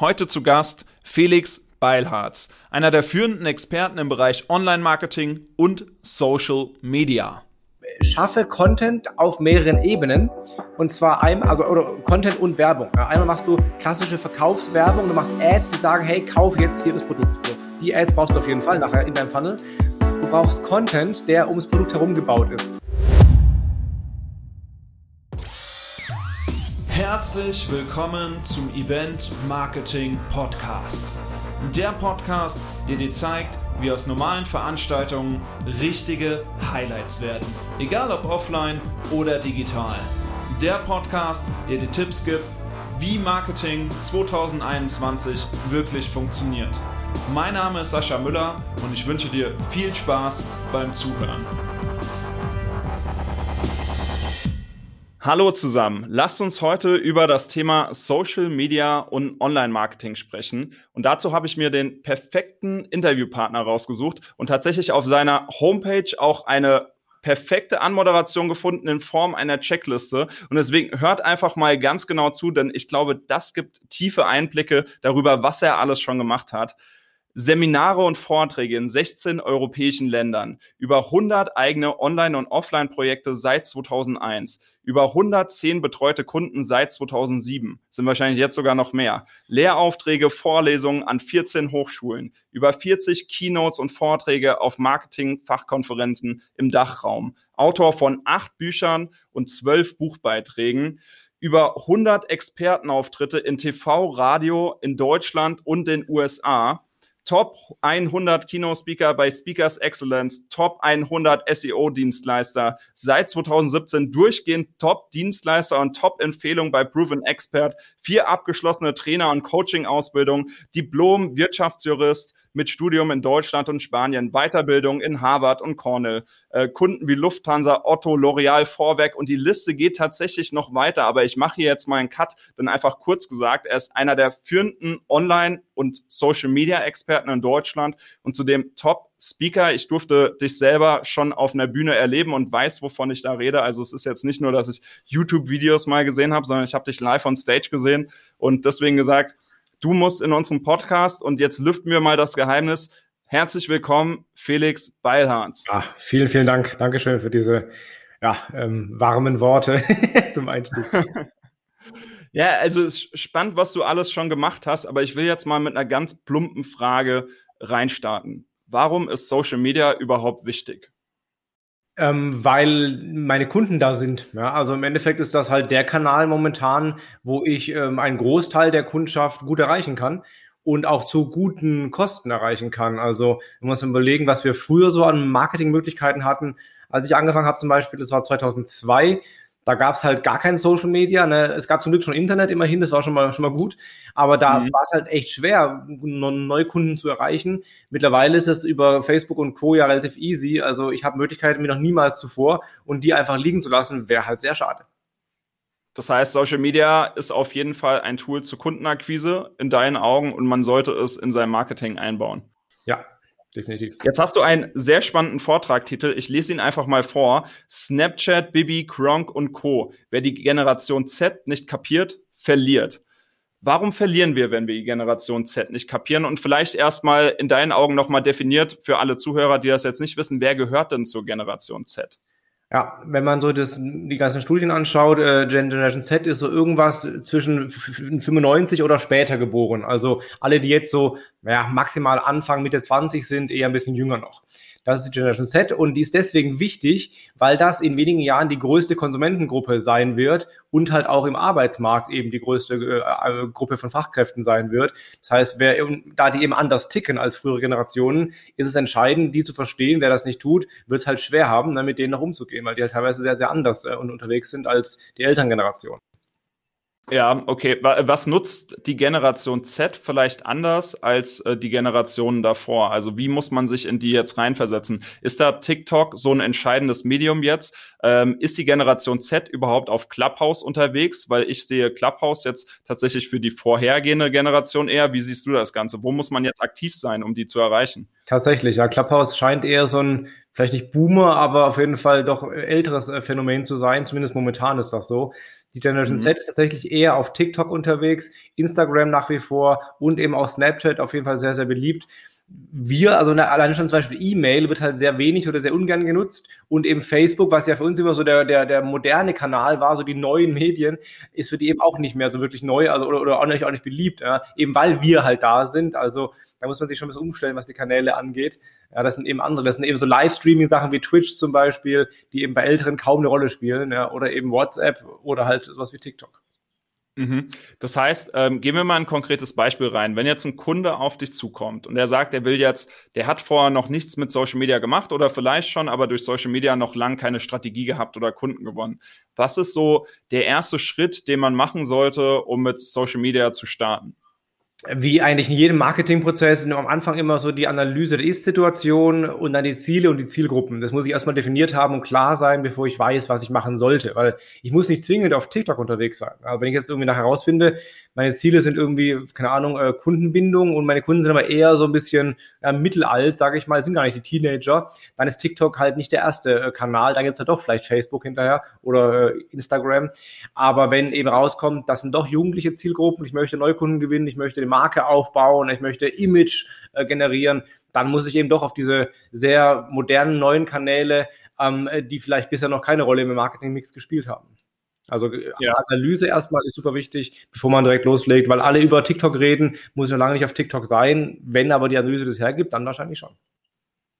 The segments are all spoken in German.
Heute zu Gast Felix Beilharz, einer der führenden Experten im Bereich Online-Marketing und Social Media. Schaffe Content auf mehreren Ebenen und zwar einmal, also oder Content und Werbung. Einmal machst du klassische Verkaufswerbung, du machst Ads, die sagen, hey, kauf jetzt hier das Produkt. Die Ads brauchst du auf jeden Fall nachher in deinem Funnel. Du brauchst Content, der ums Produkt herum gebaut ist. Herzlich willkommen zum Event Marketing Podcast. Der Podcast, der dir zeigt, wie aus normalen Veranstaltungen richtige Highlights werden. Egal ob offline oder digital. Der Podcast, der dir Tipps gibt, wie Marketing 2021 wirklich funktioniert. Mein Name ist Sascha Müller und ich wünsche dir viel Spaß beim Zuhören. Hallo zusammen. Lasst uns heute über das Thema Social Media und Online-Marketing sprechen. Und dazu habe ich mir den perfekten Interviewpartner rausgesucht und tatsächlich auf seiner Homepage auch eine perfekte Anmoderation gefunden in Form einer Checkliste. Und deswegen hört einfach mal ganz genau zu, denn ich glaube, das gibt tiefe Einblicke darüber, was er alles schon gemacht hat. Seminare und Vorträge in 16 europäischen Ländern, über 100 eigene Online- und Offline-Projekte seit 2001, über 110 betreute Kunden seit 2007, sind wahrscheinlich jetzt sogar noch mehr, Lehraufträge, Vorlesungen an 14 Hochschulen, über 40 Keynotes und Vorträge auf Marketing-Fachkonferenzen im Dachraum, Autor von acht Büchern und zwölf Buchbeiträgen, über 100 Expertenauftritte in TV, Radio in Deutschland und den USA, Top 100 Keynote-Speaker bei Speakers Excellence, Top 100 SEO-Dienstleister, seit 2017 durchgehend Top-Dienstleister und Top-Empfehlung bei Proven Expert, vier abgeschlossene Trainer- und Coaching-Ausbildung, Diplom Wirtschaftsjurist, mit Studium in Deutschland und Spanien, Weiterbildung in Harvard und Cornell, äh, Kunden wie Lufthansa, Otto, L'Oreal, Vorwerk und die Liste geht tatsächlich noch weiter, aber ich mache hier jetzt mal einen Cut, denn einfach kurz gesagt, er ist einer der führenden Online- und Social-Media-Experten in Deutschland und zudem Top Speaker. Ich durfte dich selber schon auf einer Bühne erleben und weiß, wovon ich da rede. Also es ist jetzt nicht nur, dass ich YouTube-Videos mal gesehen habe, sondern ich habe dich live on Stage gesehen und deswegen gesagt, Du musst in unserem Podcast und jetzt lüften wir mal das Geheimnis. Herzlich willkommen, Felix Beilharz. Ah, vielen, vielen Dank. Dankeschön für diese ja, ähm, warmen Worte zum Einstieg. ja, also es ist spannend, was du alles schon gemacht hast, aber ich will jetzt mal mit einer ganz plumpen Frage reinstarten. Warum ist Social Media überhaupt wichtig? Ähm, weil meine Kunden da sind. Ja, also im Endeffekt ist das halt der Kanal momentan, wo ich ähm, einen Großteil der Kundschaft gut erreichen kann und auch zu guten Kosten erreichen kann. Also wenn wir uns überlegen, was wir früher so an Marketingmöglichkeiten hatten, als ich angefangen habe zum Beispiel, das war 2002, da gab es halt gar kein Social Media. Ne? Es gab zum Glück schon Internet immerhin, das war schon mal, schon mal gut. Aber da mhm. war es halt echt schwer, neue Kunden zu erreichen. Mittlerweile ist es über Facebook und Co. ja relativ easy. Also ich habe Möglichkeiten wie noch niemals zuvor und die einfach liegen zu lassen, wäre halt sehr schade. Das heißt, Social Media ist auf jeden Fall ein Tool zur Kundenakquise in deinen Augen und man sollte es in sein Marketing einbauen. Ja, definitiv. Jetzt hast du einen sehr spannenden Vortragtitel. Ich lese ihn einfach mal vor. Snapchat, Bibi, Kronk und Co. Wer die Generation Z nicht kapiert, verliert. Warum verlieren wir, wenn wir die Generation Z nicht kapieren? Und vielleicht erstmal in deinen Augen nochmal definiert für alle Zuhörer, die das jetzt nicht wissen, wer gehört denn zur Generation Z? Ja, wenn man so das, die ganzen Studien anschaut, äh, Generation Z ist so irgendwas zwischen 95 oder später geboren. Also alle, die jetzt so ja, maximal Anfang Mitte 20 sind, eher ein bisschen jünger noch. Das ist die Generation Z und die ist deswegen wichtig, weil das in wenigen Jahren die größte Konsumentengruppe sein wird und halt auch im Arbeitsmarkt eben die größte äh, Gruppe von Fachkräften sein wird. Das heißt, wer, da die eben anders ticken als frühere Generationen, ist es entscheidend, die zu verstehen. Wer das nicht tut, wird es halt schwer haben, dann mit denen noch umzugehen, weil die halt teilweise sehr, sehr anders äh, und unterwegs sind als die Elterngeneration. Ja, okay. Was nutzt die Generation Z vielleicht anders als äh, die Generationen davor? Also wie muss man sich in die jetzt reinversetzen? Ist da TikTok so ein entscheidendes Medium jetzt? Ähm, ist die Generation Z überhaupt auf Clubhouse unterwegs? Weil ich sehe Clubhouse jetzt tatsächlich für die vorhergehende Generation eher. Wie siehst du das Ganze? Wo muss man jetzt aktiv sein, um die zu erreichen? Tatsächlich, ja. Clubhouse scheint eher so ein vielleicht nicht Boomer, aber auf jeden Fall doch älteres äh, Phänomen zu sein. Zumindest momentan ist das so. Die Generation mhm. Z ist tatsächlich eher auf TikTok unterwegs, Instagram nach wie vor und eben auch Snapchat auf jeden Fall sehr, sehr beliebt wir, also eine, alleine schon zum Beispiel E-Mail wird halt sehr wenig oder sehr ungern genutzt und eben Facebook, was ja für uns immer so der, der, der moderne Kanal war, so die neuen Medien, ist für die eben auch nicht mehr so wirklich neu, also oder, oder auch, nicht, auch nicht beliebt, ja, eben weil wir halt da sind, also da muss man sich schon ein bisschen umstellen, was die Kanäle angeht. Ja, das sind eben andere, das sind eben so Livestreaming-Sachen wie Twitch zum Beispiel, die eben bei Älteren kaum eine Rolle spielen, ja, oder eben WhatsApp oder halt sowas wie TikTok. Mhm. Das heißt, ähm, gehen wir mal ein konkretes Beispiel rein. Wenn jetzt ein Kunde auf dich zukommt und er sagt, er will jetzt, der hat vorher noch nichts mit Social Media gemacht oder vielleicht schon, aber durch Social Media noch lang keine Strategie gehabt oder Kunden gewonnen. Was ist so der erste Schritt, den man machen sollte, um mit Social Media zu starten? Wie eigentlich in jedem Marketingprozess am Anfang immer so die Analyse der Ist-Situation und dann die Ziele und die Zielgruppen. Das muss ich erstmal definiert haben und klar sein, bevor ich weiß, was ich machen sollte. Weil ich muss nicht zwingend auf TikTok unterwegs sein. Aber wenn ich jetzt irgendwie nachher herausfinde, meine Ziele sind irgendwie, keine Ahnung, äh, Kundenbindung und meine Kunden sind aber eher so ein bisschen äh, mittelalt, sage ich mal, sind gar nicht die Teenager, dann ist TikTok halt nicht der erste äh, Kanal, dann gibt's ja doch vielleicht Facebook hinterher oder äh, Instagram. Aber wenn eben rauskommt, das sind doch jugendliche Zielgruppen, ich möchte Neukunden gewinnen, ich möchte die Marke aufbauen, ich möchte Image äh, generieren, dann muss ich eben doch auf diese sehr modernen neuen Kanäle, ähm, die vielleicht bisher noch keine Rolle im Marketingmix gespielt haben. Also äh, ja. Analyse erstmal ist super wichtig, bevor man direkt loslegt, weil alle über TikTok reden, muss ja lange nicht auf TikTok sein. Wenn aber die Analyse das hergibt, dann wahrscheinlich schon.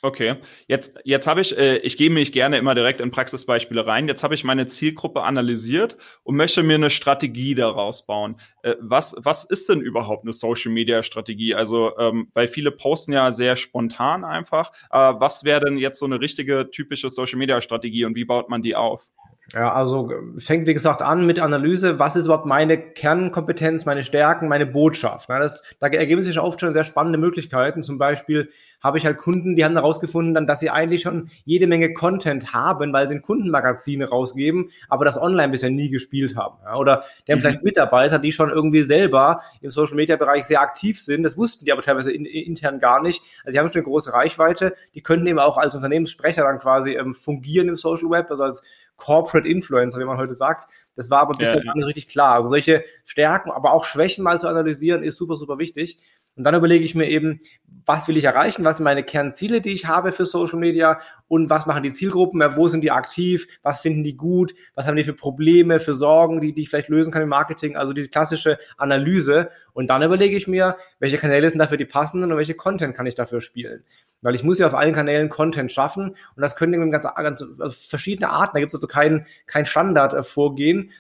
Okay, jetzt, jetzt habe ich, äh, ich gehe mich gerne immer direkt in Praxisbeispiele rein. Jetzt habe ich meine Zielgruppe analysiert und möchte mir eine Strategie daraus bauen. Äh, was, was ist denn überhaupt eine Social Media Strategie? Also, ähm, weil viele posten ja sehr spontan einfach. Äh, was wäre denn jetzt so eine richtige typische Social Media Strategie und wie baut man die auf? Ja, also fängt wie gesagt an mit Analyse, was ist überhaupt meine Kernkompetenz, meine Stärken, meine Botschaft. Das, da ergeben sich oft schon sehr spannende Möglichkeiten. Zum Beispiel habe ich halt Kunden, die haben herausgefunden, dann, dass sie eigentlich schon jede Menge Content haben, weil sie ein Kundenmagazine rausgeben, aber das online bisher nie gespielt haben. Oder die haben mhm. vielleicht Mitarbeiter, die schon irgendwie selber im Social Media Bereich sehr aktiv sind. Das wussten die aber teilweise in, intern gar nicht. Also sie haben schon eine große Reichweite. Die könnten eben auch als Unternehmenssprecher dann quasi ähm, fungieren im Social Web, also als Corporate Influencer, wie man heute sagt. Das war aber bisher ja, ja. nicht richtig klar. Also solche Stärken, aber auch Schwächen mal zu analysieren, ist super, super wichtig. Und dann überlege ich mir eben, was will ich erreichen, was sind meine Kernziele, die ich habe für Social Media? Und was machen die Zielgruppen, wo sind die aktiv, was finden die gut, was haben die für Probleme, für Sorgen, die, die ich vielleicht lösen kann im Marketing, also diese klassische Analyse. Und dann überlege ich mir, welche Kanäle sind dafür die passenden und welche Content kann ich dafür spielen. Weil ich muss ja auf allen Kanälen Content schaffen und das können eben ganz, ganz also verschiedene Arten, da gibt es also kein, kein Standard-Vorgehen.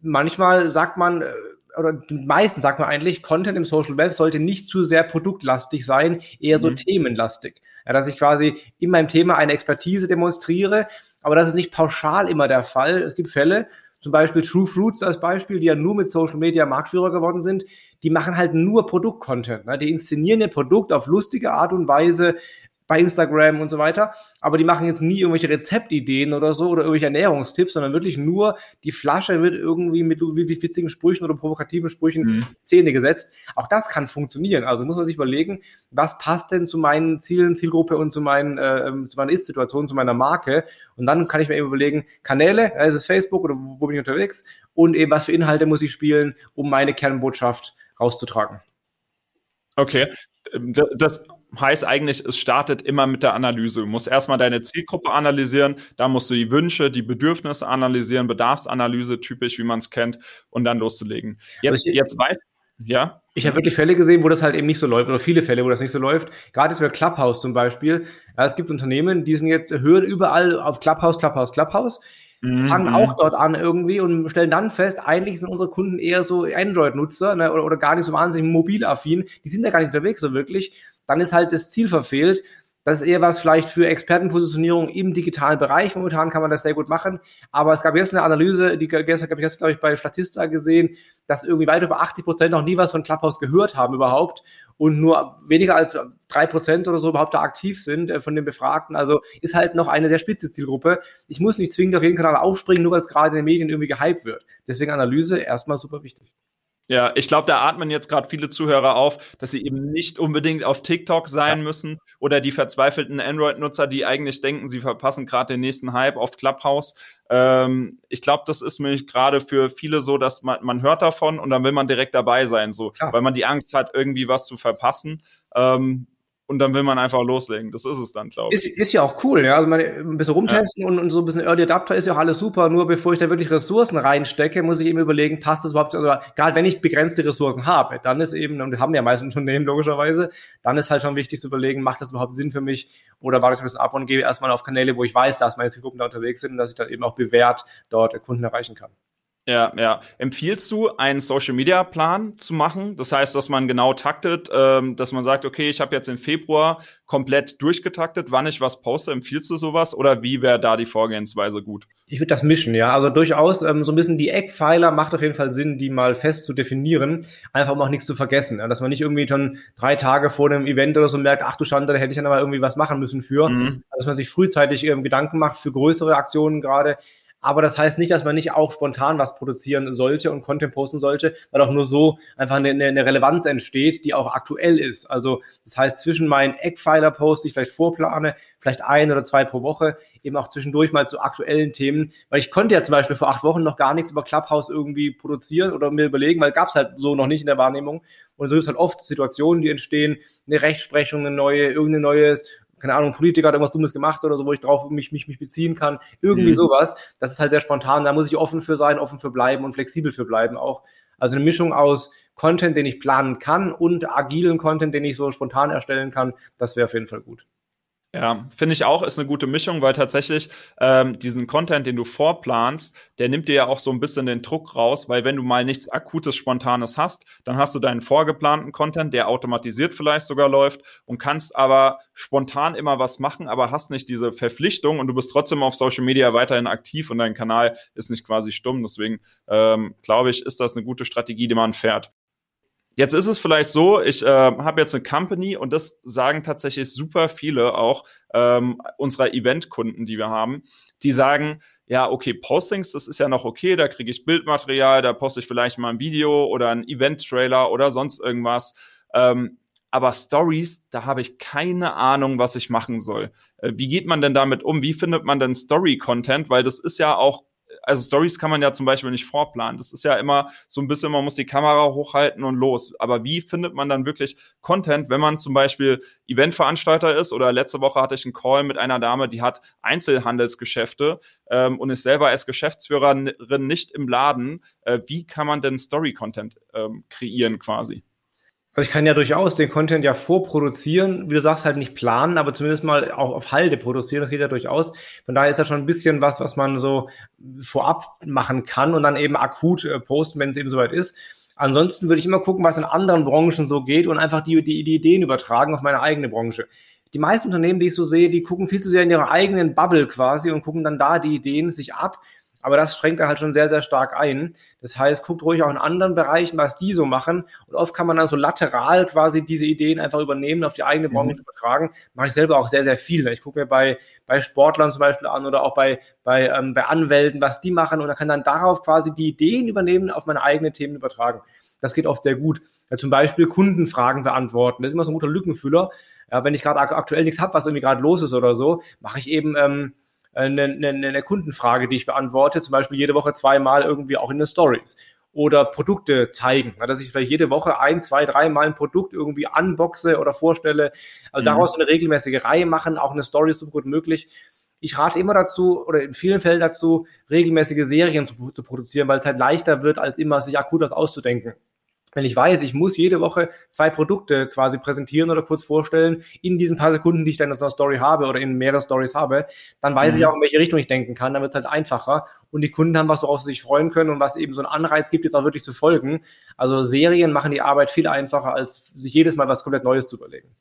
Manchmal sagt man, äh, oder meistens sagt man eigentlich, Content im Social Web sollte nicht zu sehr produktlastig sein, eher so mhm. themenlastig. Ja, dass ich quasi in meinem Thema eine Expertise demonstriere, aber das ist nicht pauschal immer der Fall. Es gibt Fälle, zum Beispiel True Fruits als Beispiel, die ja nur mit Social Media Marktführer geworden sind, die machen halt nur Produktcontent. Ne? Die inszenieren ihr Produkt auf lustige Art und Weise, bei Instagram und so weiter. Aber die machen jetzt nie irgendwelche Rezeptideen oder so oder irgendwelche Ernährungstipps, sondern wirklich nur die Flasche wird irgendwie mit witzigen Sprüchen oder provokativen Sprüchen mhm. Szene gesetzt. Auch das kann funktionieren. Also muss man sich überlegen, was passt denn zu meinen Zielen, Zielgruppe und zu, meinen, äh, ähm, zu meiner Ist-Situation, zu meiner Marke. Und dann kann ich mir eben überlegen, Kanäle, ist es Facebook oder wo bin ich unterwegs? Und eben, was für Inhalte muss ich spielen, um meine Kernbotschaft rauszutragen. Okay, das heißt eigentlich, es startet immer mit der Analyse. Du musst erstmal deine Zielgruppe analysieren, dann musst du die Wünsche, die Bedürfnisse analysieren, Bedarfsanalyse, typisch, wie man es kennt, und dann loszulegen. Jetzt, ich, jetzt weiß, ja. Ich habe wirklich Fälle gesehen, wo das halt eben nicht so läuft, oder viele Fälle, wo das nicht so läuft. Gerade jetzt bei Clubhouse zum Beispiel. Ja, es gibt Unternehmen, die sind jetzt, hören überall auf Clubhouse, Clubhouse, Clubhouse mhm. fangen auch dort an irgendwie und stellen dann fest, eigentlich sind unsere Kunden eher so Android-Nutzer ne, oder, oder gar nicht so wahnsinnig mobilaffin. Die sind ja gar nicht unterwegs so wirklich. Dann ist halt das Ziel verfehlt. Das ist eher was vielleicht für Expertenpositionierung im digitalen Bereich. Momentan kann man das sehr gut machen. Aber es gab jetzt eine Analyse, die gestern, habe ich gestern, glaube ich, bei Statista gesehen, dass irgendwie weit über 80 Prozent noch nie was von Clubhouse gehört haben überhaupt und nur weniger als drei Prozent oder so überhaupt da aktiv sind äh, von den Befragten. Also ist halt noch eine sehr spitze Zielgruppe. Ich muss nicht zwingend auf jeden Kanal aufspringen, nur weil es gerade in den Medien irgendwie gehypt wird. Deswegen Analyse erstmal super wichtig. Ja, ich glaube, da atmen jetzt gerade viele Zuhörer auf, dass sie eben nicht unbedingt auf TikTok sein ja. müssen oder die verzweifelten Android-Nutzer, die eigentlich denken, sie verpassen gerade den nächsten Hype auf Clubhouse. Ähm, ich glaube, das ist nämlich gerade für viele so, dass man, man hört davon und dann will man direkt dabei sein, so, Klar. weil man die Angst hat, irgendwie was zu verpassen. Ähm, und dann will man einfach loslegen. Das ist es dann, glaube ich. Ist, ist, ja auch cool, ja. Also man, ein bisschen rumtesten ja. und, und, so ein bisschen Early Adapter ist ja auch alles super. Nur bevor ich da wirklich Ressourcen reinstecke, muss ich eben überlegen, passt das überhaupt? Also, gerade wenn ich begrenzte Ressourcen habe, dann ist eben, und das haben ja meist Unternehmen logischerweise, dann ist halt schon wichtig zu überlegen, macht das überhaupt Sinn für mich? Oder warte ich ein bisschen ab und gehe erstmal auf Kanäle, wo ich weiß, dass meine Zielgruppen da unterwegs sind und dass ich dann eben auch bewährt dort Kunden erreichen kann. Ja, ja. Empfiehlst du, einen Social Media Plan zu machen? Das heißt, dass man genau taktet, ähm, dass man sagt, okay, ich habe jetzt im Februar komplett durchgetaktet, wann ich was poste. Empfiehlst du sowas oder wie wäre da die Vorgehensweise gut? Ich würde das mischen, ja. Also durchaus ähm, so ein bisschen die Eckpfeiler macht auf jeden Fall Sinn, die mal fest zu definieren, einfach um auch nichts zu vergessen. Ja? Dass man nicht irgendwie schon drei Tage vor dem Event oder so merkt, ach du Schande, da hätte ich dann aber irgendwie was machen müssen für. Mhm. Dass man sich frühzeitig ähm, Gedanken macht für größere Aktionen gerade aber das heißt nicht, dass man nicht auch spontan was produzieren sollte und Content posten sollte, weil auch nur so einfach eine, eine Relevanz entsteht, die auch aktuell ist. Also das heißt, zwischen meinen Eckpfeiler-Posts, die ich vielleicht vorplane, vielleicht ein oder zwei pro Woche, eben auch zwischendurch mal zu aktuellen Themen. Weil ich konnte ja zum Beispiel vor acht Wochen noch gar nichts über Clubhouse irgendwie produzieren oder mir überlegen, weil gab es halt so noch nicht in der Wahrnehmung. Und so ist halt oft Situationen, die entstehen, eine Rechtsprechung, eine neue, irgendein neues keine Ahnung, Politiker hat irgendwas Dummes gemacht oder so, wo ich drauf mich, mich, mich beziehen kann. Irgendwie mhm. sowas. Das ist halt sehr spontan. Da muss ich offen für sein, offen für bleiben und flexibel für bleiben auch. Also eine Mischung aus Content, den ich planen kann und agilen Content, den ich so spontan erstellen kann. Das wäre auf jeden Fall gut. Ja, finde ich auch, ist eine gute Mischung, weil tatsächlich ähm, diesen Content, den du vorplanst, der nimmt dir ja auch so ein bisschen den Druck raus, weil wenn du mal nichts Akutes, Spontanes hast, dann hast du deinen vorgeplanten Content, der automatisiert vielleicht sogar läuft und kannst aber spontan immer was machen, aber hast nicht diese Verpflichtung und du bist trotzdem auf Social Media weiterhin aktiv und dein Kanal ist nicht quasi stumm. Deswegen ähm, glaube ich, ist das eine gute Strategie, die man fährt. Jetzt ist es vielleicht so, ich äh, habe jetzt eine Company und das sagen tatsächlich super viele auch ähm, unserer Eventkunden, die wir haben, die sagen, ja, okay, Postings, das ist ja noch okay, da kriege ich Bildmaterial, da poste ich vielleicht mal ein Video oder ein Event-Trailer oder sonst irgendwas. Ähm, aber Stories, da habe ich keine Ahnung, was ich machen soll. Äh, wie geht man denn damit um? Wie findet man denn Story-Content? Weil das ist ja auch also Stories kann man ja zum Beispiel nicht vorplanen. Das ist ja immer so ein bisschen, man muss die Kamera hochhalten und los. Aber wie findet man dann wirklich Content, wenn man zum Beispiel Eventveranstalter ist? Oder letzte Woche hatte ich einen Call mit einer Dame, die hat Einzelhandelsgeschäfte ähm, und ist selber als Geschäftsführerin nicht im Laden. Äh, wie kann man denn Story-Content ähm, kreieren quasi? Also ich kann ja durchaus den Content ja vorproduzieren, wie du sagst, halt nicht planen, aber zumindest mal auch auf Halde produzieren, das geht ja durchaus. Von daher ist das schon ein bisschen was, was man so vorab machen kann und dann eben akut äh, posten, wenn es eben soweit ist. Ansonsten würde ich immer gucken, was in anderen Branchen so geht und einfach die, die, die Ideen übertragen auf meine eigene Branche. Die meisten Unternehmen, die ich so sehe, die gucken viel zu sehr in ihrer eigenen Bubble quasi und gucken dann da die Ideen sich ab aber das schränkt da halt schon sehr, sehr stark ein. Das heißt, guckt ruhig auch in anderen Bereichen, was die so machen. Und oft kann man dann so lateral quasi diese Ideen einfach übernehmen, auf die eigene mhm. Branche mhm. übertragen. Mache ich selber auch sehr, sehr viel. Ich gucke mir bei, bei Sportlern zum Beispiel an oder auch bei, bei, ähm, bei Anwälten, was die machen. Und dann kann dann darauf quasi die Ideen übernehmen, auf meine eigenen Themen übertragen. Das geht oft sehr gut. Ja, zum Beispiel Kundenfragen beantworten. Das ist immer so ein guter Lückenfüller. Ja, wenn ich gerade aktuell nichts habe, was irgendwie gerade los ist oder so, mache ich eben ähm, eine, eine, eine Kundenfrage, die ich beantworte, zum Beispiel jede Woche zweimal irgendwie auch in den Stories oder Produkte zeigen, dass ich vielleicht jede Woche ein, zwei, dreimal ein Produkt irgendwie unboxe oder vorstelle. Also mhm. daraus eine regelmäßige Reihe machen, auch eine Story ist so gut möglich. Ich rate immer dazu oder in vielen Fällen dazu, regelmäßige Serien zu, zu produzieren, weil es halt leichter wird, als immer sich akut was auszudenken wenn ich weiß, ich muss jede Woche zwei Produkte quasi präsentieren oder kurz vorstellen in diesen paar Sekunden, die ich dann in so einer Story habe oder in mehreren Stories habe, dann weiß mhm. ich auch, in welche Richtung ich denken kann. Dann wird es halt einfacher und die Kunden haben was, worauf sie sich freuen können und was eben so einen Anreiz gibt, jetzt auch wirklich zu folgen. Also Serien machen die Arbeit viel einfacher, als sich jedes Mal was komplett Neues zu überlegen.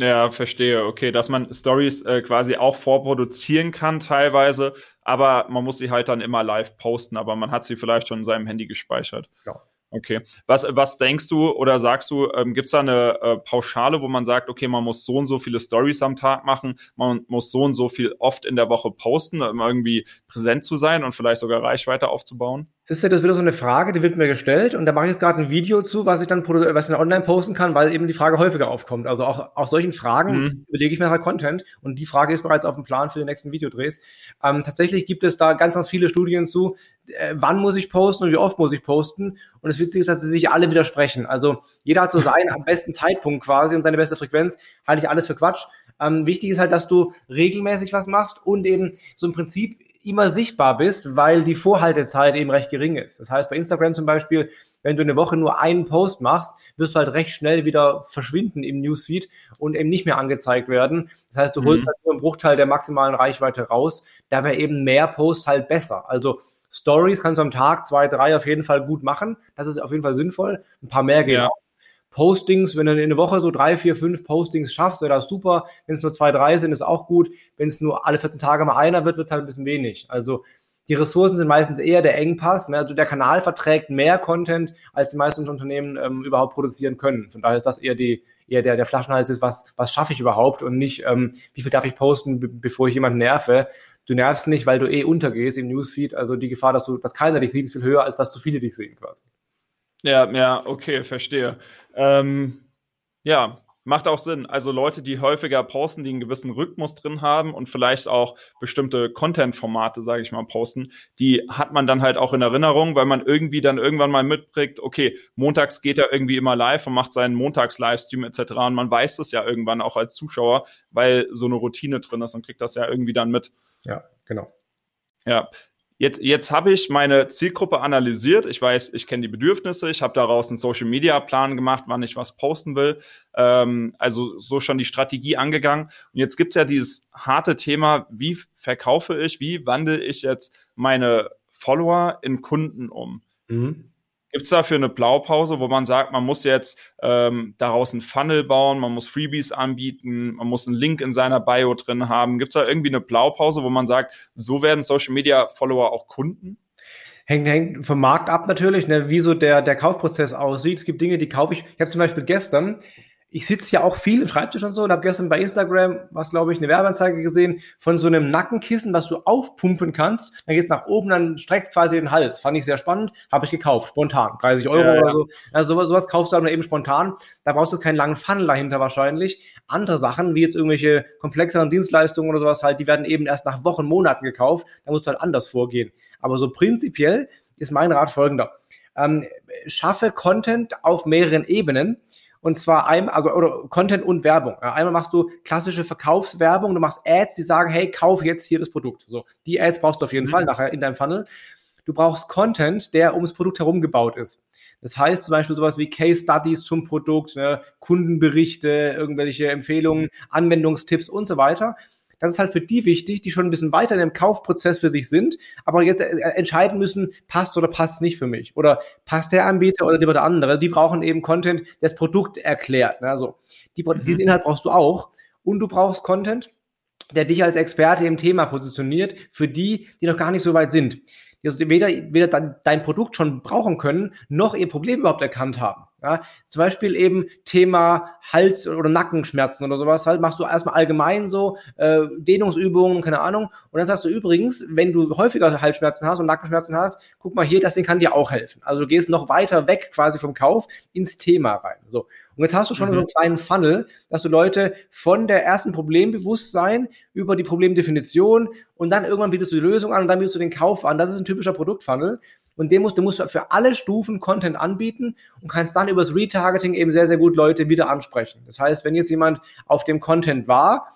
Ja, verstehe. Okay, dass man Stories äh, quasi auch vorproduzieren kann teilweise, aber man muss sie halt dann immer live posten, aber man hat sie vielleicht schon in seinem Handy gespeichert. Ja. Okay. Was, was denkst du oder sagst du, ähm, gibt es da eine äh, Pauschale, wo man sagt, okay, man muss so und so viele Stories am Tag machen, man muss so und so viel oft in der Woche posten, um irgendwie präsent zu sein und vielleicht sogar Reichweite aufzubauen? Das ist ja das wieder so eine Frage, die wird mir gestellt und da mache ich jetzt gerade ein Video zu, was ich dann, was ich dann online posten kann, weil eben die Frage häufiger aufkommt. Also auch aus solchen Fragen mhm. überlege ich mir halt Content und die Frage ist bereits auf dem Plan für die nächsten Videodrehs. Ähm, tatsächlich gibt es da ganz, ganz viele Studien zu, äh, wann muss ich posten und wie oft muss ich posten. Und das Witzige ist, dass sie sich alle widersprechen. Also jeder hat so seinen am besten Zeitpunkt quasi und seine beste Frequenz, halte ich alles für Quatsch. Ähm, wichtig ist halt, dass du regelmäßig was machst und eben so im Prinzip immer sichtbar bist, weil die Vorhaltezeit eben recht gering ist. Das heißt, bei Instagram zum Beispiel, wenn du eine Woche nur einen Post machst, wirst du halt recht schnell wieder verschwinden im Newsfeed und eben nicht mehr angezeigt werden. Das heißt, du holst mhm. halt nur einen Bruchteil der maximalen Reichweite raus. Da wäre eben mehr Posts halt besser. Also Stories kannst du am Tag zwei, drei auf jeden Fall gut machen. Das ist auf jeden Fall sinnvoll. Ein paar mehr gehen ja. auch. Postings, wenn du in der Woche so drei, vier, fünf Postings schaffst, wäre das super. Wenn es nur zwei, drei sind, ist auch gut. Wenn es nur alle 14 Tage mal einer wird, wird es halt ein bisschen wenig. Also die Ressourcen sind meistens eher der Engpass. Ne? Also der Kanal verträgt mehr Content, als die meisten Unternehmen ähm, überhaupt produzieren können. Von daher ist das eher die eher der, der Flaschenhals ist, was, was schaffe ich überhaupt und nicht, ähm, wie viel darf ich posten, bevor ich jemanden nerve. Du nervst nicht, weil du eh untergehst im Newsfeed. Also die Gefahr, dass du, dass keiner dich sieht, ist viel höher, als dass zu viele dich sehen quasi. Ja, ja, okay, verstehe. Ähm, ja, macht auch Sinn. Also Leute, die häufiger posten, die einen gewissen Rhythmus drin haben und vielleicht auch bestimmte Content-Formate, sage ich mal, posten, die hat man dann halt auch in Erinnerung, weil man irgendwie dann irgendwann mal mitbringt, okay, montags geht er irgendwie immer live und macht seinen Montags-Livestream etc. Und man weiß das ja irgendwann auch als Zuschauer, weil so eine Routine drin ist und kriegt das ja irgendwie dann mit. Ja, genau. Ja, Jetzt, jetzt habe ich meine Zielgruppe analysiert. Ich weiß, ich kenne die Bedürfnisse. Ich habe daraus einen Social Media Plan gemacht, wann ich was posten will. Ähm, also so schon die Strategie angegangen. Und jetzt gibt es ja dieses harte Thema, wie verkaufe ich, wie wandle ich jetzt meine Follower in Kunden um? Mhm. Gibt es dafür eine Blaupause, wo man sagt, man muss jetzt ähm, daraus einen Funnel bauen, man muss Freebies anbieten, man muss einen Link in seiner Bio drin haben? Gibt es da irgendwie eine Blaupause, wo man sagt, so werden Social Media Follower auch Kunden? Hängt, hängt vom Markt ab natürlich, ne, wie so der, der Kaufprozess aussieht. Es gibt Dinge, die kaufe ich. Ich habe zum Beispiel gestern ich sitze ja auch viel im Schreibtisch und so und habe gestern bei Instagram, was glaube ich, eine Werbeanzeige gesehen von so einem Nackenkissen, was du aufpumpen kannst. Dann geht's nach oben, dann streckt quasi den Hals. Fand ich sehr spannend, habe ich gekauft, spontan, 30 Euro ja, ja. oder so. Also sowas, sowas kaufst du dann eben spontan. Da brauchst du keinen langen Funnel dahinter wahrscheinlich. Andere Sachen, wie jetzt irgendwelche komplexeren Dienstleistungen oder sowas halt, die werden eben erst nach Wochen, Monaten gekauft. Da musst du halt anders vorgehen. Aber so prinzipiell ist mein Rat folgender. Ähm, schaffe Content auf mehreren Ebenen und zwar einmal, also oder Content und Werbung. Einmal machst du klassische Verkaufswerbung, du machst Ads, die sagen, hey, kauf jetzt hier das Produkt. So, die Ads brauchst du auf jeden mhm. Fall nachher in deinem Funnel. Du brauchst Content, der ums Produkt herum gebaut ist. Das heißt zum Beispiel sowas wie Case Studies zum Produkt, ne, Kundenberichte, irgendwelche Empfehlungen, Anwendungstipps und so weiter. Das ist halt für die wichtig, die schon ein bisschen weiter in dem Kaufprozess für sich sind, aber jetzt äh, entscheiden müssen, passt oder passt nicht für mich. Oder passt der Anbieter oder der andere. Die brauchen eben Content, der das Produkt erklärt. Also die, mhm. diesen Inhalt brauchst du auch. Und du brauchst Content, der dich als Experte im Thema positioniert, für die, die noch gar nicht so weit sind. Die also weder, weder dein Produkt schon brauchen können, noch ihr Problem überhaupt erkannt haben. Ja, zum Beispiel eben Thema Hals- oder Nackenschmerzen oder sowas halt, machst du erstmal allgemein so äh, Dehnungsübungen, keine Ahnung. Und dann sagst du übrigens, wenn du häufiger Halsschmerzen hast und Nackenschmerzen hast, guck mal hier, das Ding kann dir auch helfen. Also du gehst noch weiter weg quasi vom Kauf ins Thema rein. So. Und jetzt hast du schon mhm. so einen kleinen Funnel, dass du Leute von der ersten Problembewusstsein über die Problemdefinition und dann irgendwann bietest du die Lösung an und dann bietest du den Kauf an. Das ist ein typischer Produktfunnel. Und den musst, du musst für alle Stufen Content anbieten und kannst dann übers Retargeting eben sehr, sehr gut Leute wieder ansprechen. Das heißt, wenn jetzt jemand auf dem Content war,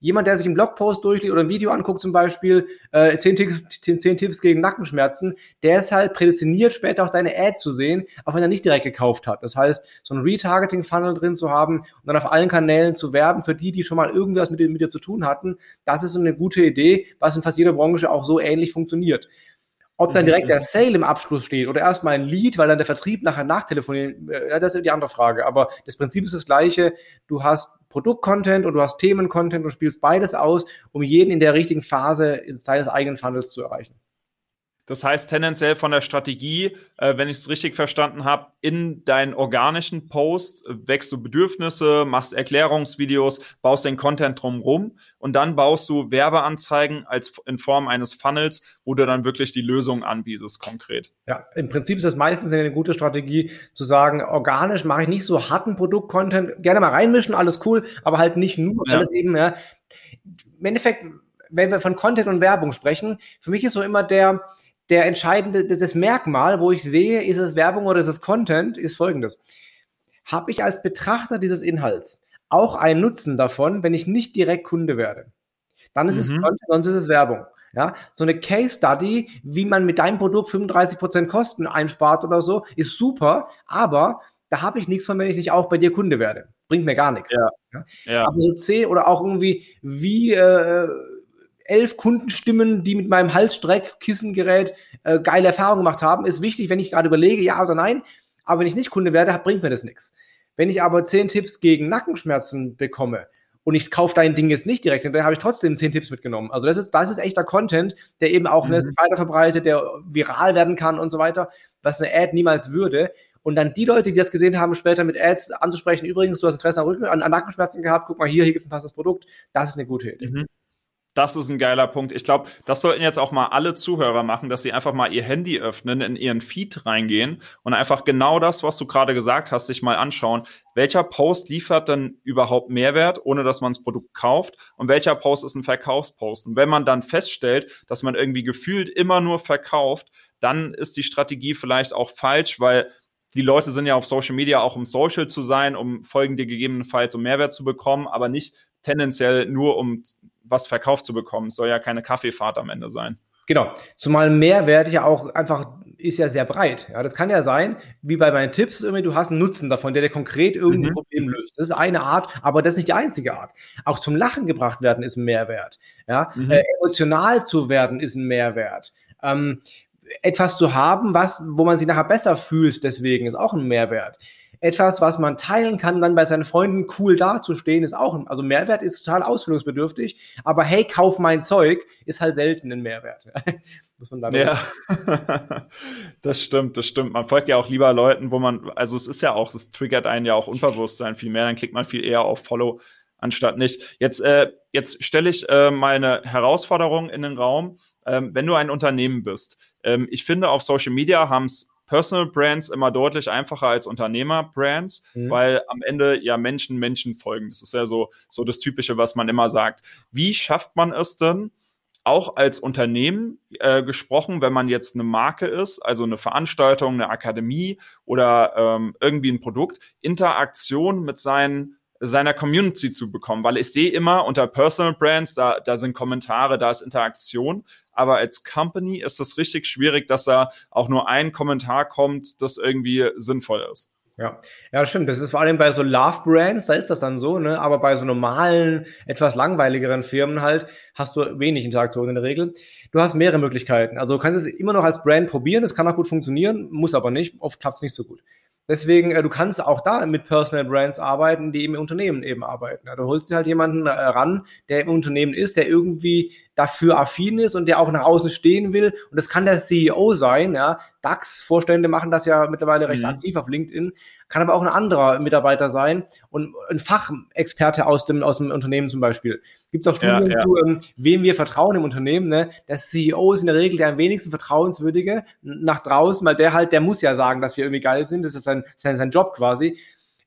Jemand, der sich einen Blogpost durchliest oder ein Video anguckt, zum Beispiel äh, 10, Tipps, 10, 10 Tipps gegen Nackenschmerzen, der ist halt prädestiniert, später auch deine Ad zu sehen, auch wenn er nicht direkt gekauft hat. Das heißt, so ein Retargeting-Funnel drin zu haben und dann auf allen Kanälen zu werben für die, die schon mal irgendwas mit, mit dir zu tun hatten, das ist so eine gute Idee, was in fast jeder Branche auch so ähnlich funktioniert. Ob dann mhm, direkt der mhm. Sale im Abschluss steht oder erstmal ein Lead, weil dann der Vertrieb nachher nachtelefoniert, äh, das ist die andere Frage. Aber das Prinzip ist das gleiche. Du hast Produkt-Content und du hast Themen-Content und spielst beides aus, um jeden in der richtigen Phase seines eigenen Funnels zu erreichen. Das heißt tendenziell von der Strategie, äh, wenn ich es richtig verstanden habe, in deinen organischen Post äh, wächst du Bedürfnisse, machst Erklärungsvideos, baust den Content drumrum und dann baust du Werbeanzeigen als in Form eines Funnels, wo du dann wirklich die Lösung anbietest konkret. Ja, im Prinzip ist das meistens eine gute Strategie zu sagen, organisch mache ich nicht so harten Produkt-Content, gerne mal reinmischen, alles cool, aber halt nicht nur, ja. alles eben, ja. Im Endeffekt, wenn wir von Content und Werbung sprechen, für mich ist so immer der, der entscheidende, das Merkmal, wo ich sehe, ist es Werbung oder ist es Content, ist folgendes. Habe ich als Betrachter dieses Inhalts auch einen Nutzen davon, wenn ich nicht direkt Kunde werde? Dann ist mhm. es Content, sonst ist es Werbung. Ja, so eine Case Study, wie man mit deinem Produkt 35% Kosten einspart oder so, ist super, aber da habe ich nichts von, wenn ich nicht auch bei dir Kunde werde. Bringt mir gar nichts. Ja. ja. Aber so zehn oder auch irgendwie, wie äh, elf Kundenstimmen, die mit meinem Halsstreck-Kissengerät äh, geile Erfahrungen gemacht haben, ist wichtig, wenn ich gerade überlege, ja oder nein. Aber wenn ich nicht Kunde werde, bringt mir das nichts. Wenn ich aber zehn Tipps gegen Nackenschmerzen bekomme und ich kaufe dein Ding jetzt nicht direkt, dann habe ich trotzdem zehn Tipps mitgenommen. Also das ist, das ist echter Content, der eben auch ne, mhm. ne, weiter verbreitet, der viral werden kann und so weiter, was eine Ad niemals würde. Und dann die Leute, die das gesehen haben, später mit Ads anzusprechen, übrigens, du hast Interesse an, Rücken, an, an Nackenschmerzen gehabt, guck mal hier, hier gibt es ein passendes Produkt, das ist eine gute Idee. Mhm. Das ist ein geiler Punkt. Ich glaube, das sollten jetzt auch mal alle Zuhörer machen, dass sie einfach mal ihr Handy öffnen, in ihren Feed reingehen und einfach genau das, was du gerade gesagt hast, sich mal anschauen. Welcher Post liefert denn überhaupt Mehrwert, ohne dass man das Produkt kauft? Und welcher Post ist ein Verkaufspost? Und wenn man dann feststellt, dass man irgendwie gefühlt immer nur verkauft, dann ist die Strategie vielleicht auch falsch, weil die Leute sind ja auf Social Media auch um Social zu sein, um folgende gegebenenfalls um Mehrwert zu bekommen, aber nicht tendenziell nur um was verkauft zu bekommen. Es soll ja keine Kaffeefahrt am Ende sein. Genau. Zumal Mehrwert ja auch einfach ist ja sehr breit. Ja, das kann ja sein, wie bei meinen Tipps, irgendwie, du hast einen Nutzen davon, der dir konkret irgendein mhm. Problem löst. Das ist eine Art, aber das ist nicht die einzige Art. Auch zum Lachen gebracht werden ist ein Mehrwert. Ja, mhm. äh, emotional zu werden ist ein Mehrwert. Ähm, etwas zu haben, was, wo man sich nachher besser fühlt, deswegen ist auch ein Mehrwert etwas, was man teilen kann, dann bei seinen Freunden cool dazustehen, ist auch, also Mehrwert ist total ausführungsbedürftig, aber hey, kauf mein Zeug, ist halt selten ein Mehrwert. Muss man damit ja, das stimmt, das stimmt. Man folgt ja auch lieber Leuten, wo man, also es ist ja auch, das triggert einen ja auch Unbewusstsein viel mehr, dann klickt man viel eher auf Follow anstatt nicht. Jetzt, äh, jetzt stelle ich äh, meine Herausforderung in den Raum. Ähm, wenn du ein Unternehmen bist, ähm, ich finde, auf Social Media haben es Personal Brands immer deutlich einfacher als Unternehmer-Brands, mhm. weil am Ende ja Menschen Menschen folgen. Das ist ja so, so das Typische, was man immer sagt. Wie schafft man es denn, auch als Unternehmen äh, gesprochen, wenn man jetzt eine Marke ist, also eine Veranstaltung, eine Akademie oder ähm, irgendwie ein Produkt, Interaktion mit seinen seiner Community zu bekommen, weil ich sehe immer unter Personal Brands, da, da sind Kommentare, da ist Interaktion, aber als Company ist es richtig schwierig, dass da auch nur ein Kommentar kommt, das irgendwie sinnvoll ist. Ja, ja, stimmt. Das ist vor allem bei so Love-Brands, da ist das dann so, ne? Aber bei so normalen, etwas langweiligeren Firmen halt, hast du wenig Interaktion in der Regel. Du hast mehrere Möglichkeiten. Also du kannst es immer noch als Brand probieren, es kann auch gut funktionieren, muss aber nicht. Oft klappt es nicht so gut. Deswegen, äh, du kannst auch da mit Personal Brands arbeiten, die im Unternehmen eben arbeiten. Ja, du holst dir halt jemanden äh, ran, der im Unternehmen ist, der irgendwie dafür affin ist und der auch nach außen stehen will. Und das kann der CEO sein, ja. DAX-Vorstände machen das ja mittlerweile recht mhm. aktiv auf LinkedIn, kann aber auch ein anderer Mitarbeiter sein und ein Fachexperte aus dem, aus dem Unternehmen zum Beispiel. Gibt es auch Studien ja, ja. zu, ähm, wem wir vertrauen im Unternehmen. Ne? Der CEO ist in der Regel der am wenigsten vertrauenswürdige nach draußen, weil der halt, der muss ja sagen, dass wir irgendwie geil sind. Das ist sein, sein, sein Job quasi.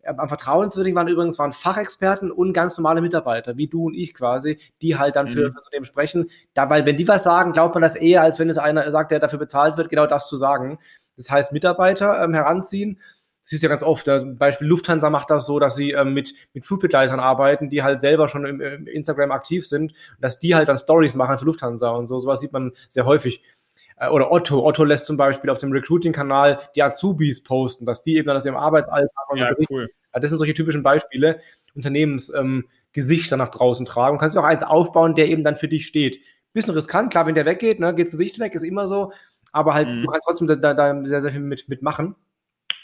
Ähm, am vertrauenswürdigen waren übrigens waren Fachexperten und ganz normale Mitarbeiter, wie du und ich quasi, die halt dann für, mhm. für Unternehmen sprechen. Da, weil wenn die was sagen, glaubt man das eher, als wenn es einer sagt, der dafür bezahlt wird, genau das zu sagen. Das heißt, Mitarbeiter ähm, heranziehen. Das ist ja ganz oft. Zum Beispiel Lufthansa macht das so, dass sie ähm, mit, mit Flugbegleitern arbeiten, die halt selber schon im, im Instagram aktiv sind, dass die halt dann Stories machen für Lufthansa und so. Sowas sieht man sehr häufig. Äh, oder Otto. Otto lässt zum Beispiel auf dem Recruiting-Kanal die Azubis posten, dass die eben dann aus ihrem Arbeitsalltag ja, so cool. Das sind solche typischen Beispiele, Unternehmensgesichter ähm, nach draußen tragen. Du kannst auch eins aufbauen, der eben dann für dich steht. Bisschen riskant, klar, wenn der weggeht, ne, geht das Gesicht weg, ist immer so, aber halt, mhm. du kannst trotzdem da, da sehr, sehr viel mit, mitmachen.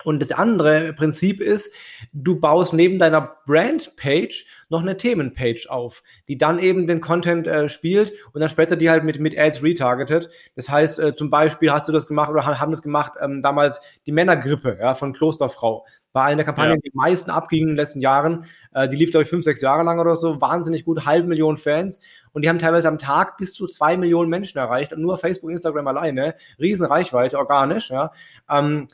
Und das andere Prinzip ist, du baust neben deiner Brand-Page noch eine Themen-Page auf, die dann eben den Content äh, spielt und dann später die halt mit, mit Ads retargetet. Das heißt, äh, zum Beispiel hast du das gemacht oder haben das gemacht ähm, damals die Männergrippe ja, von Klosterfrau. War eine der Kampagnen, ja. die am meisten abging in den letzten Jahren. Äh, die lief, glaube ich, fünf, sechs Jahre lang oder so. Wahnsinnig gut, halbe Million Fans. Und die haben teilweise am Tag bis zu zwei Millionen Menschen erreicht. Und nur Facebook, Instagram alleine. Riesenreichweite, organisch. Ja. Ähm,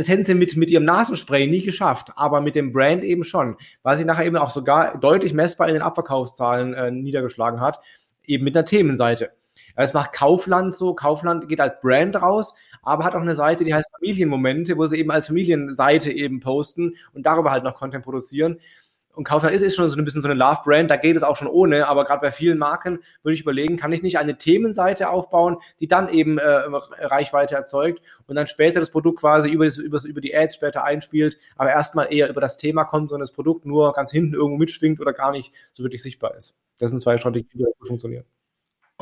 das hätten sie mit, mit ihrem Nasenspray nie geschafft, aber mit dem Brand eben schon, weil sie nachher eben auch sogar deutlich messbar in den Abverkaufszahlen äh, niedergeschlagen hat, eben mit einer Themenseite. Ja, das macht Kaufland so. Kaufland geht als Brand raus, aber hat auch eine Seite, die heißt Familienmomente, wo sie eben als Familienseite eben posten und darüber halt noch Content produzieren und Kaufland ist, ist schon so ein bisschen so eine Love-Brand, da geht es auch schon ohne, aber gerade bei vielen Marken würde ich überlegen, kann ich nicht eine Themenseite aufbauen, die dann eben äh, Reichweite erzeugt und dann später das Produkt quasi über, das, über, über die Ads später einspielt, aber erstmal eher über das Thema kommt und das Produkt nur ganz hinten irgendwo mitschwingt oder gar nicht so wirklich sichtbar ist. Das sind zwei Strategien, die funktionieren.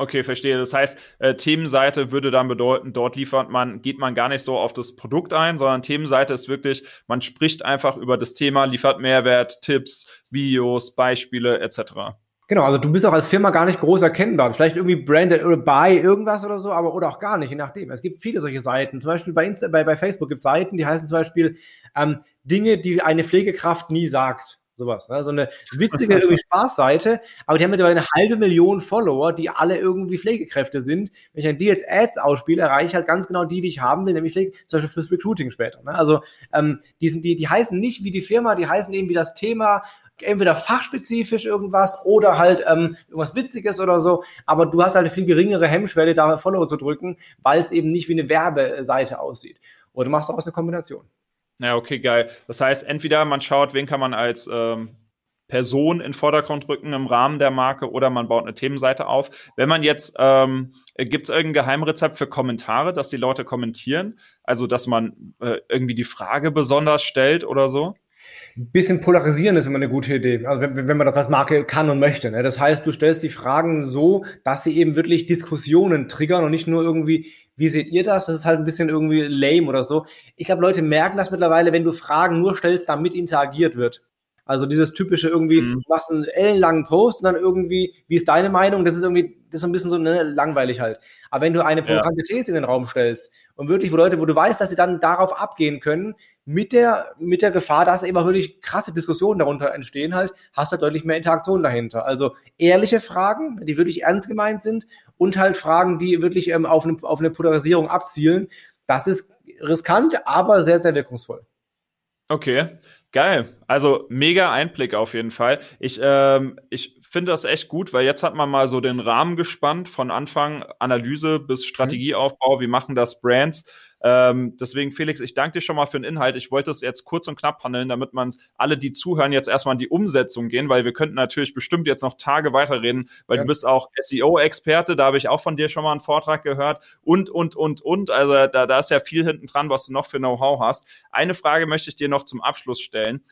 Okay, verstehe. Das heißt, äh, Themenseite würde dann bedeuten, dort liefert man, geht man gar nicht so auf das Produkt ein, sondern Themenseite ist wirklich, man spricht einfach über das Thema, liefert Mehrwert, Tipps, Videos, Beispiele etc. Genau, also du bist auch als Firma gar nicht groß erkennbar. Vielleicht irgendwie branded oder by irgendwas oder so, aber oder auch gar nicht, je nachdem. Es gibt viele solche Seiten. Zum Beispiel bei, Insta, bei, bei Facebook gibt es Seiten, die heißen zum Beispiel ähm, Dinge, die eine Pflegekraft nie sagt. Sowas. Ne? So eine witzige irgendwie Spaßseite, aber die haben mittlerweile eine halbe Million Follower, die alle irgendwie Pflegekräfte sind. Wenn ich dann die jetzt Ads ausspiele, erreiche ich halt ganz genau die, die ich haben will, nämlich Pflege, zum Beispiel fürs Recruiting später. Ne? Also ähm, die, sind, die, die heißen nicht wie die Firma, die heißen eben wie das Thema, entweder fachspezifisch irgendwas oder halt ähm, irgendwas Witziges oder so, aber du hast halt eine viel geringere Hemmschwelle, da Follower zu drücken, weil es eben nicht wie eine Werbeseite aussieht. Oder du machst daraus eine Kombination. Ja, okay, geil. Das heißt, entweder man schaut, wen kann man als ähm, Person in Vordergrund rücken im Rahmen der Marke oder man baut eine Themenseite auf. Wenn man jetzt, ähm, gibt es irgendein Geheimrezept für Kommentare, dass die Leute kommentieren? Also, dass man äh, irgendwie die Frage besonders stellt oder so? Ein bisschen polarisieren ist immer eine gute Idee, also wenn, wenn man das als Marke kann und möchte. Ne? Das heißt, du stellst die Fragen so, dass sie eben wirklich Diskussionen triggern und nicht nur irgendwie, wie seht ihr das? Das ist halt ein bisschen irgendwie lame oder so. Ich glaube, Leute merken das mittlerweile, wenn du Fragen nur stellst, damit interagiert wird. Also dieses typische irgendwie, mhm. du machst einen ellenlangen Post und dann irgendwie, wie ist deine Meinung? Das ist irgendwie, das ist ein bisschen so ne, langweilig halt. Aber wenn du eine provokante ja. These in den Raum stellst und wirklich, wo Leute, wo du weißt, dass sie dann darauf abgehen können, mit der, mit der Gefahr, dass eben auch wirklich krasse Diskussionen darunter entstehen halt, hast du halt deutlich mehr Interaktion dahinter. Also ehrliche Fragen, die wirklich ernst gemeint sind und halt Fragen, die wirklich ähm, auf, eine, auf eine Polarisierung abzielen. Das ist riskant, aber sehr, sehr wirkungsvoll. Okay, geil. Also mega Einblick auf jeden Fall. Ich, ähm, ich finde das echt gut, weil jetzt hat man mal so den Rahmen gespannt von Anfang Analyse bis mhm. Strategieaufbau. Wie machen das Brands? Ähm, deswegen, Felix, ich danke dir schon mal für den Inhalt. Ich wollte es jetzt kurz und knapp handeln, damit man alle, die zuhören, jetzt erstmal in die Umsetzung gehen, weil wir könnten natürlich bestimmt jetzt noch Tage weiterreden, weil ja. du bist auch SEO-Experte, da habe ich auch von dir schon mal einen Vortrag gehört und, und, und, und. Also da, da ist ja viel hinten dran, was du noch für Know-how hast. Eine Frage möchte ich dir noch zum Abschluss stellen.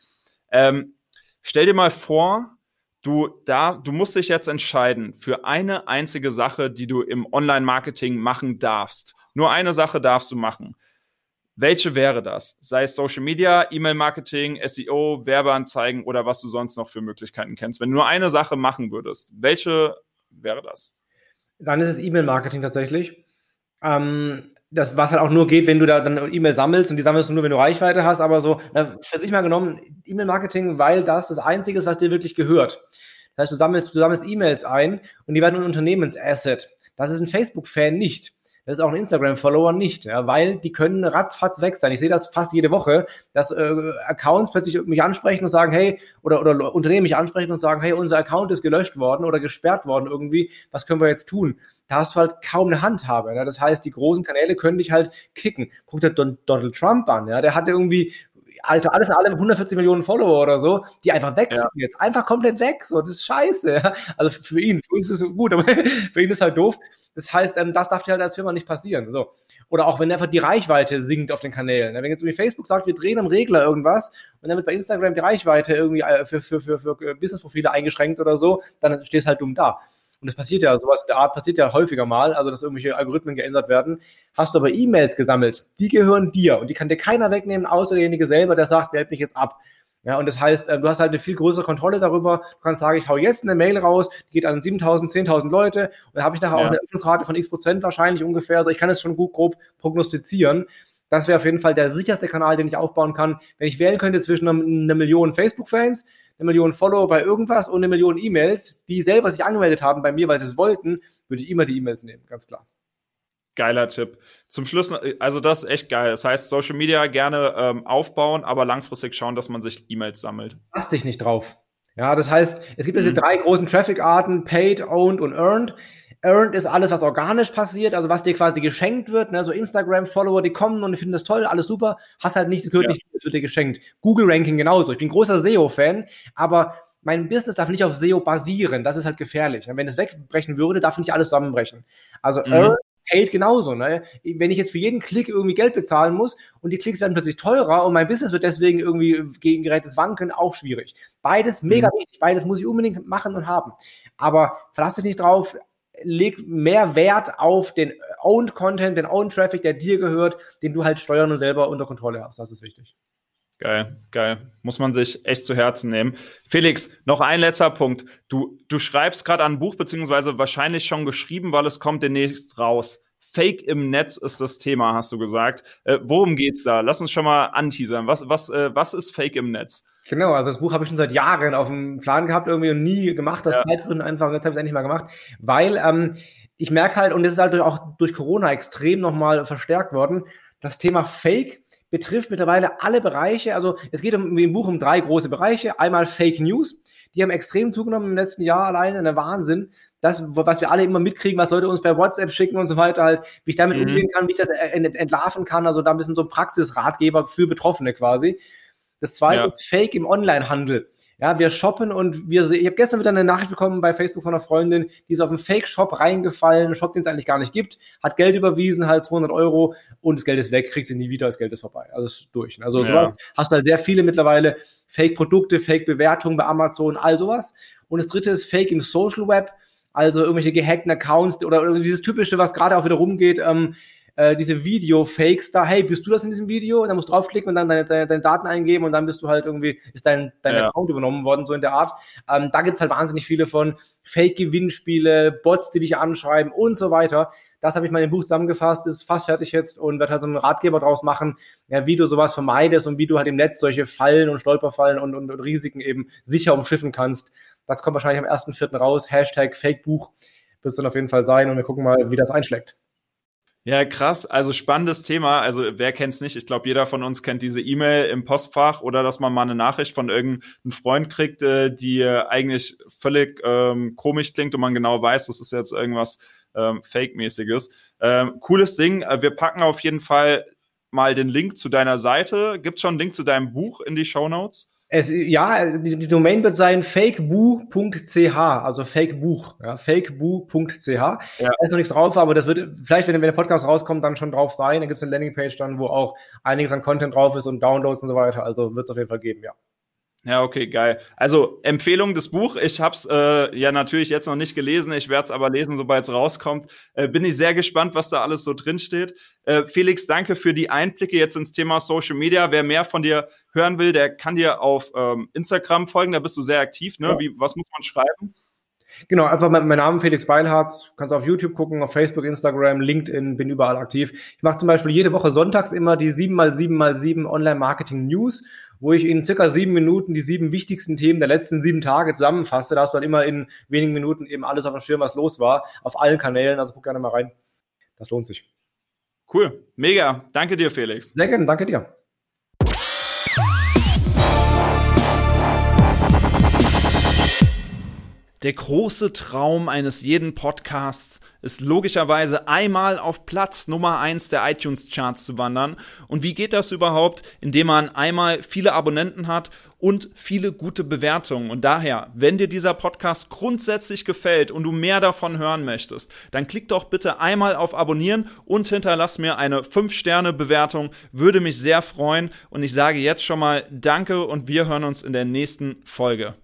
Ähm, stell dir mal vor, du da, du musst dich jetzt entscheiden für eine einzige Sache, die du im Online-Marketing machen darfst. Nur eine Sache darfst du machen. Welche wäre das? Sei es Social Media, E-Mail-Marketing, SEO, Werbeanzeigen oder was du sonst noch für Möglichkeiten kennst. Wenn du nur eine Sache machen würdest, welche wäre das? Dann ist es E-Mail-Marketing tatsächlich. Ähm, das, was halt auch nur geht, wenn du da dann E-Mail sammelst und die sammelst du nur, wenn du Reichweite hast, aber so, für sich mal genommen, E-Mail-Marketing, weil das das Einzige ist, was dir wirklich gehört. Das heißt, du sammelst, du sammelst E-Mails ein und die werden ein Unternehmensasset. Das ist ein Facebook-Fan nicht. Das ist auch ein Instagram-Follower nicht, ja, weil die können ratzfatz weg sein. Ich sehe das fast jede Woche, dass äh, Accounts plötzlich mich ansprechen und sagen, hey, oder, oder Unternehmen mich ansprechen und sagen, hey, unser Account ist gelöscht worden oder gesperrt worden irgendwie, was können wir jetzt tun? Da hast du halt kaum eine Handhabe. Ja? Das heißt, die großen Kanäle können dich halt kicken. Guck dir Donald Trump an, ja, der hatte irgendwie Alter, alles in allem 140 Millionen Follower oder so, die einfach weg sind ja. jetzt. Einfach komplett weg. So, das ist scheiße. Ja? Also für ihn, für uns ist es gut, aber für ihn ist halt doof. Das heißt, ähm, das darf dir halt als Firma nicht passieren. So. Oder auch wenn einfach die Reichweite sinkt auf den Kanälen. Wenn jetzt irgendwie Facebook sagt, wir drehen am Regler irgendwas und dann wird bei Instagram die Reichweite irgendwie äh, für, für, für, für Businessprofile eingeschränkt oder so, dann stehst halt dumm da. Und das passiert ja, sowas der Art passiert ja häufiger mal, also dass irgendwelche Algorithmen geändert werden, hast du aber E-Mails gesammelt, die gehören dir und die kann dir keiner wegnehmen, außer derjenige selber, der sagt, wählt mich jetzt ab. Ja, und das heißt, äh, du hast halt eine viel größere Kontrolle darüber. Du kannst sagen, ich hau jetzt eine Mail raus, die geht an 7000, 10.000 Leute und dann habe ich nachher ja. auch eine Öffnungsrate von x Prozent wahrscheinlich ungefähr. Also ich kann es schon gut grob prognostizieren. Das wäre auf jeden Fall der sicherste Kanal, den ich aufbauen kann. Wenn ich wählen könnte zwischen einer Million Facebook-Fans, eine Million Follower bei irgendwas und eine Million E-Mails, die selber sich angemeldet haben bei mir, weil sie es wollten, würde ich immer die E-Mails nehmen, ganz klar. Geiler Tipp. Zum Schluss, also das ist echt geil. Das heißt, Social Media gerne ähm, aufbauen, aber langfristig schauen, dass man sich E-Mails sammelt. Lass dich nicht drauf. Ja, das heißt, es gibt diese mhm. drei großen Traffic-Arten, Paid, Owned und Earned. Earned ist alles, was organisch passiert, also was dir quasi geschenkt wird, ne? so Instagram-Follower, die kommen und die finden das toll, alles super, hast halt nicht, das gehört ja. nicht, es wird dir geschenkt. Google-Ranking genauso. Ich bin großer SEO-Fan, aber mein Business darf nicht auf SEO basieren, das ist halt gefährlich. Wenn es wegbrechen würde, darf nicht alles zusammenbrechen. Also mhm. Earned Paid genauso. Ne? Wenn ich jetzt für jeden Klick irgendwie Geld bezahlen muss und die Klicks werden plötzlich teurer und mein Business wird deswegen irgendwie gegen gerätes Wanken, auch schwierig. Beides mega mhm. wichtig, beides muss ich unbedingt machen und haben. Aber verlass dich nicht drauf, leg mehr Wert auf den Owned Content, den Owned Traffic, der dir gehört, den du halt steuern und selber unter Kontrolle hast. Das ist wichtig. Geil, geil. Muss man sich echt zu Herzen nehmen. Felix, noch ein letzter Punkt. Du, du schreibst gerade ein Buch, beziehungsweise wahrscheinlich schon geschrieben, weil es kommt demnächst raus. Fake im Netz ist das Thema, hast du gesagt. Äh, worum geht's da? Lass uns schon mal anteasern. Was, was, äh, was ist Fake im Netz? Genau, also das Buch habe ich schon seit Jahren auf dem Plan gehabt irgendwie und nie gemacht. Das ja. Zeitgründen einfach, jetzt habe ich es endlich mal gemacht, weil ähm, ich merke halt, und das ist halt auch durch Corona extrem nochmal verstärkt worden, das Thema Fake betrifft mittlerweile alle Bereiche. Also es geht um, im Buch um drei große Bereiche. Einmal Fake News. Die haben extrem zugenommen im letzten Jahr alleine, der Wahnsinn. Das, was wir alle immer mitkriegen, was Leute uns per WhatsApp schicken und so weiter, halt, wie ich damit mhm. umgehen kann, wie ich das entlarven kann. Also da ein bisschen so ein Praxisratgeber für Betroffene quasi. Das zweite, ja. Fake im Onlinehandel. Ja, wir shoppen und wir Ich habe gestern wieder eine Nachricht bekommen bei Facebook von einer Freundin, die ist auf einen Fake-Shop reingefallen, einen Shop, den es eigentlich gar nicht gibt, hat Geld überwiesen, halt 200 Euro und das Geld ist weg, kriegt sie nie wieder, das Geld ist vorbei. Also ist durch. Also ja. sowas hast du halt sehr viele mittlerweile Fake-Produkte, Fake-Bewertungen bei Amazon, all sowas. Und das dritte ist Fake im Social Web, also irgendwelche gehackten Accounts oder, oder dieses typische, was gerade auch wieder rumgeht, ähm, äh, diese Video-Fakes da, hey, bist du das in diesem Video? Und dann musst du draufklicken und dann deine, deine, deine Daten eingeben und dann bist du halt irgendwie, ist dein, dein ja. Account übernommen worden, so in der Art. Ähm, da gibt's halt wahnsinnig viele von Fake-Gewinnspiele, Bots, die dich anschreiben und so weiter. Das habe ich mal in dem Buch zusammengefasst, ist fast fertig jetzt und werde halt so einen Ratgeber draus machen, ja, wie du sowas vermeidest und wie du halt im Netz solche Fallen und Stolperfallen und, und, und Risiken eben sicher umschiffen kannst. Das kommt wahrscheinlich am 1.4. raus. Hashtag Fake-Buch wird es dann auf jeden Fall sein und wir gucken mal, wie das einschlägt. Ja, krass. Also spannendes Thema. Also wer kennt's nicht? Ich glaube, jeder von uns kennt diese E-Mail im Postfach oder dass man mal eine Nachricht von irgendeinem Freund kriegt, äh, die eigentlich völlig ähm, komisch klingt und man genau weiß, das ist jetzt irgendwas ähm, Fake-mäßiges. Ähm, cooles Ding. Äh, wir packen auf jeden Fall mal den Link zu deiner Seite. Gibt's schon einen Link zu deinem Buch in die Show Notes? Es, ja, die, die Domain wird sein fakebu.ch, also fakebuch, ja, fakebu.ch. Ja. Da ist noch nichts drauf, aber das wird vielleicht, wenn, wenn der Podcast rauskommt, dann schon drauf sein. Da gibt es eine Landingpage dann, wo auch einiges an Content drauf ist und Downloads und so weiter. Also wird es auf jeden Fall geben, ja. Ja, okay, geil. Also Empfehlung des Buch. Ich habe es äh, ja natürlich jetzt noch nicht gelesen. Ich werde es aber lesen, sobald es rauskommt. Äh, bin ich sehr gespannt, was da alles so drin steht. Äh, Felix, danke für die Einblicke jetzt ins Thema Social Media. Wer mehr von dir hören will, der kann dir auf ähm, Instagram folgen. Da bist du sehr aktiv. Ne? Wie, was muss man schreiben? Genau, einfach mein, mein Name Felix Beilharz. Kannst auf YouTube gucken, auf Facebook, Instagram, LinkedIn, bin überall aktiv. Ich mache zum Beispiel jede Woche sonntags immer die 7x7x7 Online-Marketing News wo ich in circa sieben Minuten die sieben wichtigsten Themen der letzten sieben Tage zusammenfasse. Da hast du dann immer in wenigen Minuten eben alles auf dem Schirm, was los war, auf allen Kanälen. Also guck gerne mal rein. Das lohnt sich. Cool. Mega. Danke dir, Felix. Sehr gerne. Danke dir. Der große Traum eines jeden Podcasts ist logischerweise einmal auf Platz Nummer eins der iTunes Charts zu wandern. Und wie geht das überhaupt? Indem man einmal viele Abonnenten hat und viele gute Bewertungen. Und daher, wenn dir dieser Podcast grundsätzlich gefällt und du mehr davon hören möchtest, dann klick doch bitte einmal auf Abonnieren und hinterlass mir eine 5-Sterne-Bewertung. Würde mich sehr freuen. Und ich sage jetzt schon mal Danke und wir hören uns in der nächsten Folge.